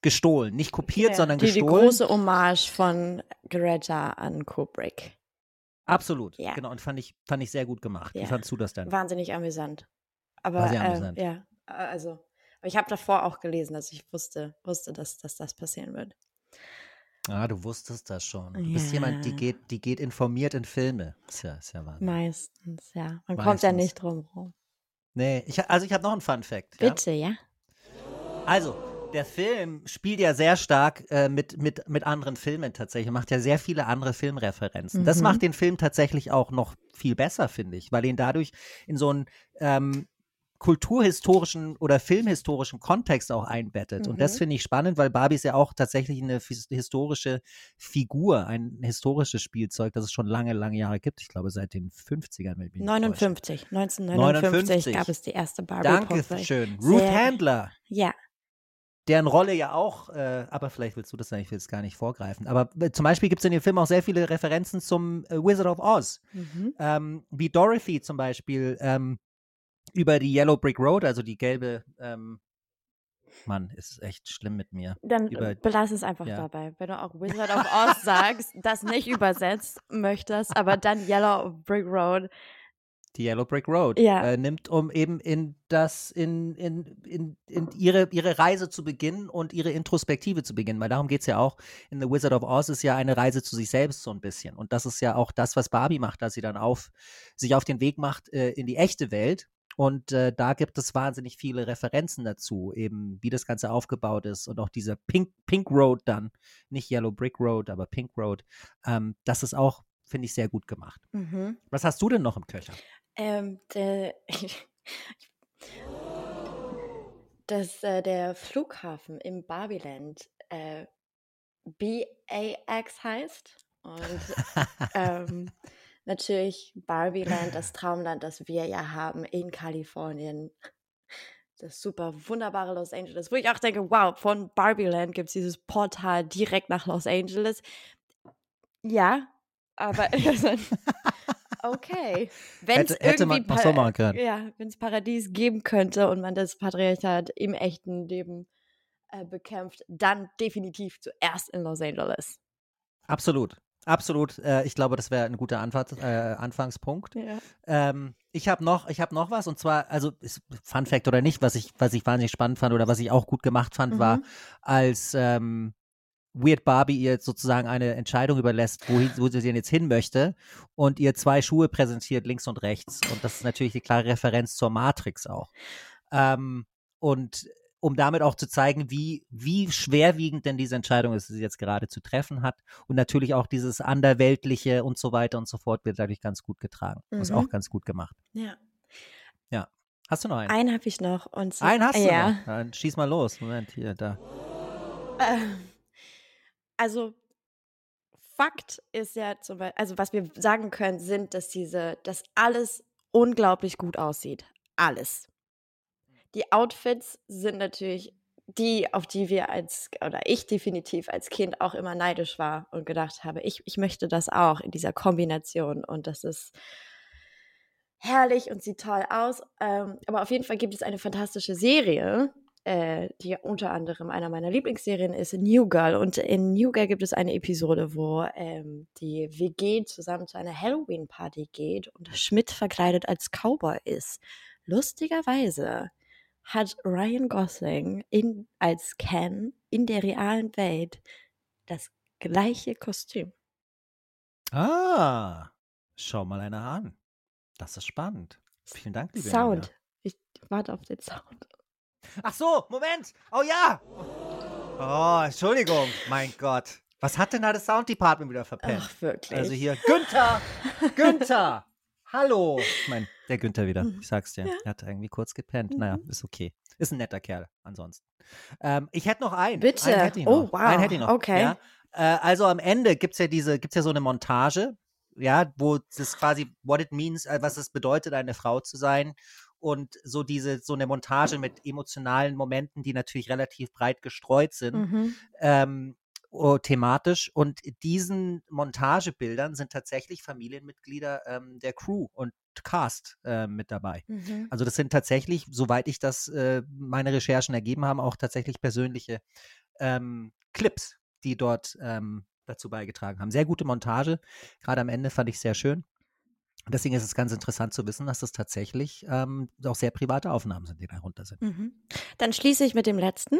gestohlen, nicht kopiert, Ja, sondern die, die gestohlen. große Hommage von Greta an Kubrick. Absolut, Ja. genau. Und fand ich, fand ich sehr gut gemacht. Wie Ja. fandst du das denn? Wahnsinnig amüsant. Aber War sehr ähm, amüsant. ja, äh, also, aber ich habe davor auch gelesen, dass ich wusste, wusste, dass, dass das passieren wird. Ah, du wusstest das schon. Du bist jemand, die Ja. geht, die geht informiert in Filme. Ist ja, ist ja Wahnsinn. Meistens, ja. Man kommt ja Meistens. nicht drum rum. Nee, ich, also ich habe noch einen Fun Fact. Ja? Bitte, ja? Also, der Film spielt ja sehr stark äh, mit, mit, mit anderen Filmen tatsächlich, macht ja sehr viele andere Filmreferenzen. Das Mhm. macht den Film tatsächlich auch noch viel besser, finde ich, weil ihn dadurch in so einen ähm, kulturhistorischen oder filmhistorischen Kontext auch einbettet. Und das Mhm. finde ich spannend, weil Barbie ist ja auch tatsächlich eine historische Figur, ein historisches Spielzeug, das es schon lange, lange Jahre gibt. Ich glaube, seit den 50ern. wenn ich mich nicht täusche. 59. 1959 59. gab es die erste Barbie. Danke schön. Ruth Sehr- Handler Ja. deren Rolle ja auch, äh, aber vielleicht willst du das sagen, ich will es gar nicht vorgreifen. Aber äh, zum Beispiel gibt es in dem Film auch sehr viele Referenzen zum äh, Wizard of Oz. Mhm. Ähm, wie Dorothy zum Beispiel ähm, über die Yellow Brick Road, also die gelbe, ähm, Mann, es ist echt schlimm mit mir. Dann Über- belass es einfach ja. dabei. Wenn du auch Wizard of Oz sagst, das nicht übersetzt möchtest, aber dann Yellow Brick Road. Die Yellow Brick Road Ja. äh, nimmt, um eben in das, in, in, in, in ihre, ihre Reise zu beginnen und ihre Introspektive zu beginnen, weil darum geht es ja auch. In The Wizard of Oz ist ja eine Reise zu sich selbst so ein bisschen. Und das ist ja auch das, was Barbie macht, dass sie dann auf, sich auf den Weg macht äh, in die echte Welt. Und äh, da gibt es wahnsinnig viele Referenzen dazu, eben wie das Ganze aufgebaut ist und auch dieser Pink, Pink Road dann, nicht Yellow Brick Road, aber Pink Road. Ähm, das ist auch, finde ich, sehr gut gemacht. Mhm. Was hast du denn noch im Köcher? Ähm, der, dass äh, der Flughafen im Barbieland äh, BAX heißt. Und ähm, natürlich Barbieland, das Traumland, das wir ja haben in Kalifornien. Das super wunderbare Los Angeles, wo ich auch denke, wow, von Barbieland gibt es dieses Portal direkt nach Los Angeles. Ja, aber okay. Wenn es Hätte- hätte man irgendwie so. Ja, wenn es Paradies geben könnte und man das Patriarchat im echten Leben äh, bekämpft, dann definitiv zuerst in Los Angeles. Absolut. Absolut. Äh, ich glaube, das wäre ein guter Anfahrt, äh, Anfangspunkt. Ja. Ähm, ich habe noch, ich habe noch was und zwar, also ist Fun Fact oder nicht, was ich, was ich wahnsinnig spannend fand oder was ich auch gut gemacht fand, war, Mhm. als ähm, Weird Barbie ihr sozusagen eine Entscheidung überlässt, wohin, wo sie denn jetzt hin möchte und ihr zwei Schuhe präsentiert, links und rechts. Und das ist natürlich eine klare Referenz zur Matrix auch. Ähm, und um damit auch zu zeigen, wie, wie schwerwiegend denn diese Entscheidung ist, die sie jetzt gerade zu treffen hat. Und natürlich auch dieses Anderweltliche und so weiter und so fort wird dadurch ganz gut getragen. Das ist Mhm. auch ganz gut gemacht. ja. Hast du noch einen? Einen habe ich noch. Und zwar- Einen hast du ja. noch? Dann schieß mal los. Moment, hier, da. Ähm, Also Fakt ist ja zum Beispiel, also was wir sagen können, sind, dass diese, dass alles unglaublich gut aussieht. Alles. Die Outfits sind natürlich die, auf die wir als, oder ich definitiv als Kind auch immer neidisch war und gedacht habe, ich, ich möchte das auch in dieser Kombination und das ist herrlich und sieht toll aus. Ähm, aber auf jeden Fall gibt es eine fantastische Serie, äh, die unter anderem einer meiner Lieblingsserien ist, New Girl. Und in New Girl gibt es eine Episode, wo ähm, die WG zusammen zu einer Halloween-Party geht und Schmidt verkleidet als Cowboy ist. Lustigerweise hat Ryan Gosling in, als Ken in der realen Welt das gleiche Kostüm. Ah, schau mal einer an. Das ist spannend. Vielen Dank, liebe Sound. Emilia. Ich warte auf den Sound. Ach so, Moment. Oh ja. Oh, Entschuldigung. Mein Gott. Was hat denn da das Sound Department wieder verpennt? Ach, wirklich. also hier, Günther. Günther. Hallo. Ich mein, der Günther wieder. Ich sag's dir. Er hat irgendwie kurz gepennt. Naja, Mhm. ist okay. Ist ein netter Kerl, ansonsten. Ähm, ich hätte noch einen. Bitte. Einen hätte ich Oh, noch. wow. Einen hätte ich noch. Okay. Ja? Äh, also am Ende gibt's ja diese, gibt's ja so eine Montage, ja, wo das quasi, what it means, äh, was es bedeutet, eine Frau zu sein. Und so diese, so eine Montage mit emotionalen Momenten, die natürlich relativ breit gestreut sind Mhm. ähm, oh, thematisch. Und diesen Montagebildern sind tatsächlich Familienmitglieder ähm, der Crew und Cast äh, mit dabei. Mhm. Also das sind tatsächlich, soweit ich das äh, meine Recherchen ergeben haben, auch tatsächlich persönliche ähm, Clips, die dort ähm, dazu beigetragen haben. Sehr gute Montage. Gerade am Ende fand ich sehr schön. Deswegen ist es ganz interessant zu wissen, dass das tatsächlich ähm, auch sehr private Aufnahmen sind, die darunter sind. Mhm. Dann schließe ich mit dem letzten.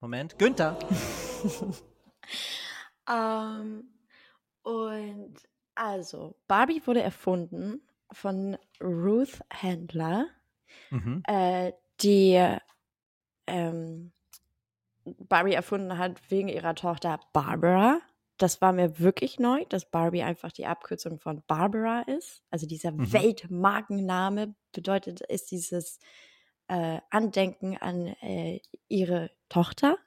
Moment, Günther. Ähm, und also, Barbie wurde erfunden von Ruth Handler, Mhm. äh, die ähm, Barbie erfunden hat wegen ihrer Tochter Barbara. Das war mir wirklich neu, dass Barbie einfach die Abkürzung von Barbara ist. Also dieser Mhm. Weltmarkenname bedeutet, ist dieses äh, Andenken an äh, ihre Tochter.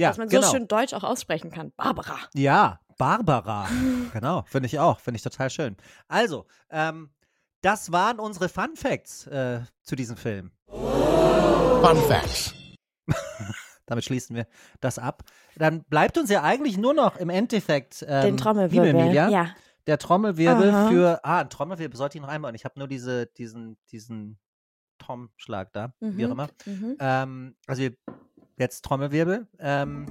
Ja, dass man genau. so schön Deutsch auch aussprechen kann. Barbara. Ja, Barbara. genau, finde ich auch. Finde ich total schön. Also, ähm, das waren unsere Fun Facts äh, zu diesem Film. Fun Facts. Damit schließen wir das ab. Dann bleibt uns ja eigentlich nur noch im Endeffekt ähm, Den Trommelwirbel. liebe Emilia, Ja. der Trommelwirbel Aha. für. Ah, ein Trommelwirbel sollte ich noch einbauen. Ich habe nur diese, diesen, diesen Tom-Schlag da, wie auch Mhm, immer. mhm. Ähm, also wir- jetzt Trommelwirbel. Ähm,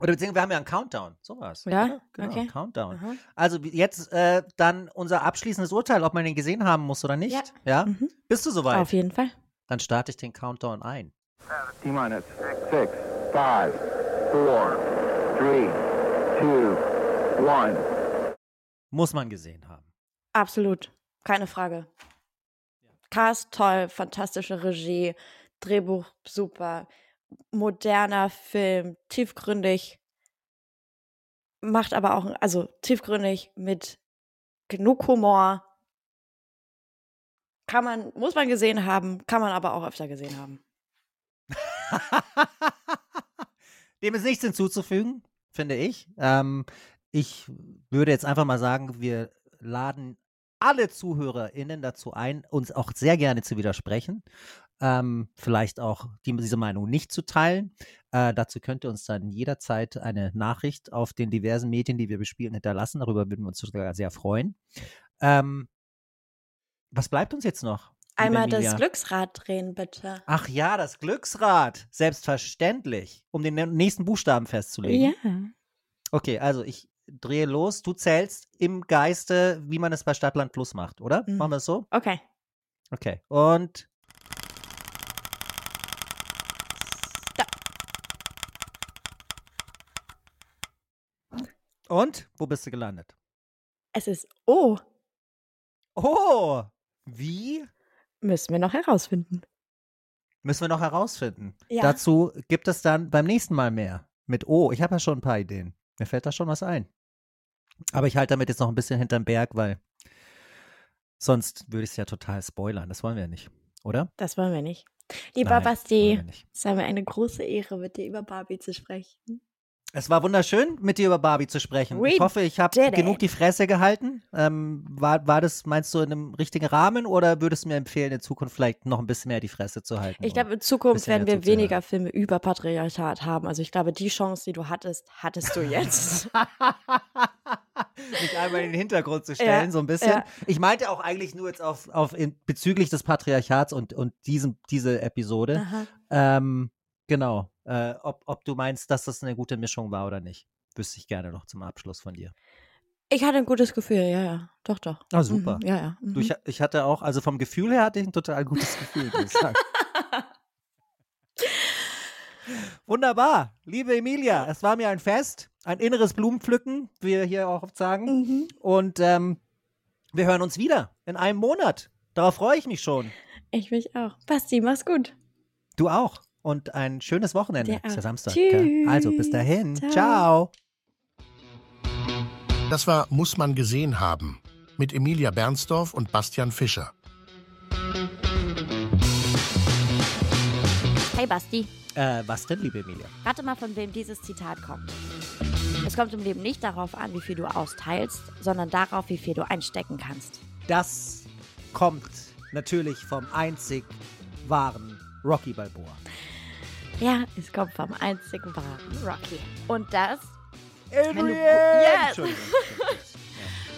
oder beziehungsweise wir haben ja einen Countdown. Sowas. Ja? oder? Genau, Okay. Countdown. Aha. Also jetzt äh, dann unser abschließendes Urteil, ob man den gesehen haben muss oder nicht. Ja? Mhm. Bist du soweit? Auf jeden Fall. Dann starte ich den Countdown ein. T-minus six, five, four, three, two, one. Muss man gesehen haben. Absolut. Keine Frage. Cast toll, fantastische Regie, Drehbuch super, moderner Film, tiefgründig, macht aber auch, also tiefgründig mit genug Humor. Kann man, muss man gesehen haben, kann man aber auch öfter gesehen haben. Dem ist nichts hinzuzufügen, finde ich. Ähm, ich würde jetzt einfach mal sagen, wir laden alle ZuhörerInnen dazu ein, uns auch sehr gerne zu widersprechen. Ähm, vielleicht auch die, diese Meinung nicht zu teilen. Äh, dazu könnt ihr uns dann jederzeit eine Nachricht auf den diversen Medien, die wir bespielen, hinterlassen. Darüber würden wir uns sogar sehr freuen. Ähm, was bleibt uns jetzt noch? Einmal das Glücksrad drehen, bitte. Ach ja, das Glücksrad. Selbstverständlich. Um den nächsten Buchstaben festzulegen. Ja. Okay, also ich drehe los. Du zählst im Geiste, wie man es bei Stadtland Plus macht, oder? Mhm. Machen wir es so? Okay. Okay. Und Und wo bist du gelandet? Es ist O. Oh, wie? Müssen wir noch herausfinden. Müssen wir noch herausfinden. Ja. Dazu gibt es dann beim nächsten Mal mehr. Mit O. Ich habe ja schon ein paar Ideen. Mir fällt da schon was ein. Aber ich halte damit jetzt noch ein bisschen hinterm Berg, weil sonst würde ich es ja total spoilern. Das wollen wir ja nicht, oder? Das wollen wir nicht. Lieber Nein, Basti, es war mir eine große Ehre, mit dir über Barbie zu sprechen. Es war wunderschön, mit dir über Barbie zu sprechen. We ich hoffe, ich habe genug die Fresse gehalten. Ähm, war, war das, meinst du, in einem richtigen Rahmen oder würdest du mir empfehlen, in Zukunft vielleicht noch ein bisschen mehr die Fresse zu halten? Ich glaube, in Zukunft werden wir weniger Filme über Patriarchat haben. Also ich glaube, die Chance, die du hattest, hattest du jetzt. mich einmal in den Hintergrund zu stellen, Ja, so ein bisschen. ja. Ich meinte auch eigentlich nur jetzt auf, auf in, bezüglich des Patriarchats und, und diesem, diese Episode. Ähm, genau. Äh, ob, ob du meinst, dass das eine gute Mischung war oder nicht. Wüsste ich gerne noch zum Abschluss von dir. Ich hatte ein gutes Gefühl, ja, ja. Doch, doch. Ah, super. Mhm, ja, ja. Mhm. Du, ich, ich hatte auch, also vom Gefühl her hatte ich ein total gutes Gefühl, muss ich sagen. Wunderbar. Liebe Emilia, es war mir ein Fest, ein inneres Blumenpflücken, wie wir hier auch oft sagen. mhm. Und ähm, wir hören uns wieder in einem Monat. Darauf freue ich mich schon. Ich mich auch. Basti, mach's gut. Du auch. Und ein schönes Wochenende. Dir Ist ja. Samstag. Gell? Also bis dahin. Ciao. Ciao. Das war Muss man gesehen haben mit Emilia Bernsdorf und Bastian Fischer. Hey Basti, Äh, was denn, liebe Emilia? rate mal, von wem dieses Zitat kommt. Es kommt im Leben nicht darauf an, wie viel du austeilst, sondern darauf, wie viel du einstecken kannst. Das kommt natürlich vom einzig wahren Rocky Balboa. Ja, es kommt vom einzigen wahren Rocky. Und das, Adrian! du- Yes! Entschuldigung.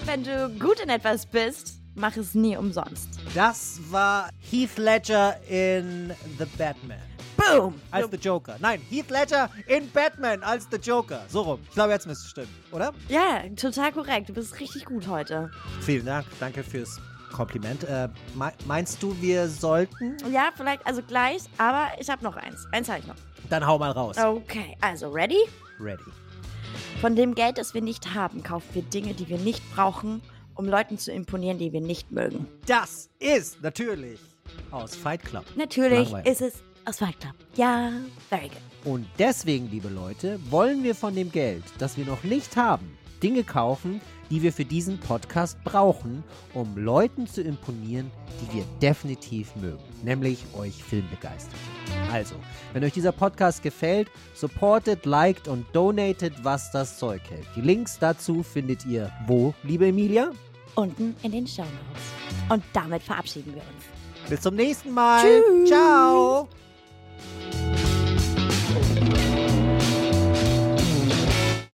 wenn du gut in etwas bist, mach es nie umsonst. Das war Heath Ledger in The Batman. Boom! Als The Joker. Nein, Heath Ledger in Batman als The Joker. So rum. Ich glaube, jetzt müsste es stimmen, oder? Ja, total korrekt. Du bist richtig gut heute. Vielen Dank. Danke fürs Kompliment. Äh, mei- meinst du, wir sollten? Ja, vielleicht, also gleich, aber ich habe noch eins. Eins habe ich noch. Dann hau mal raus. Okay, also ready? Ready. Von dem Geld, das wir nicht haben, kaufen wir Dinge, die wir nicht brauchen, um Leuten zu imponieren, die wir nicht mögen. Das ist natürlich aus Fight Club. Natürlich Langweilig. ist es aus Fight Club. Ja, very good. Und deswegen, liebe Leute, wollen wir von dem Geld, das wir noch nicht haben, Dinge kaufen, die wir für diesen Podcast brauchen, um Leuten zu imponieren, die wir definitiv mögen, nämlich euch Filmbegeisterte. Also, wenn euch dieser Podcast gefällt, supportet, liked und donatet, was das Zeug hält. Die Links dazu findet ihr wo, liebe Emilia? Unten in den Show Notes. Und damit verabschieden wir uns. Bis zum nächsten Mal. Tschüss. Ciao.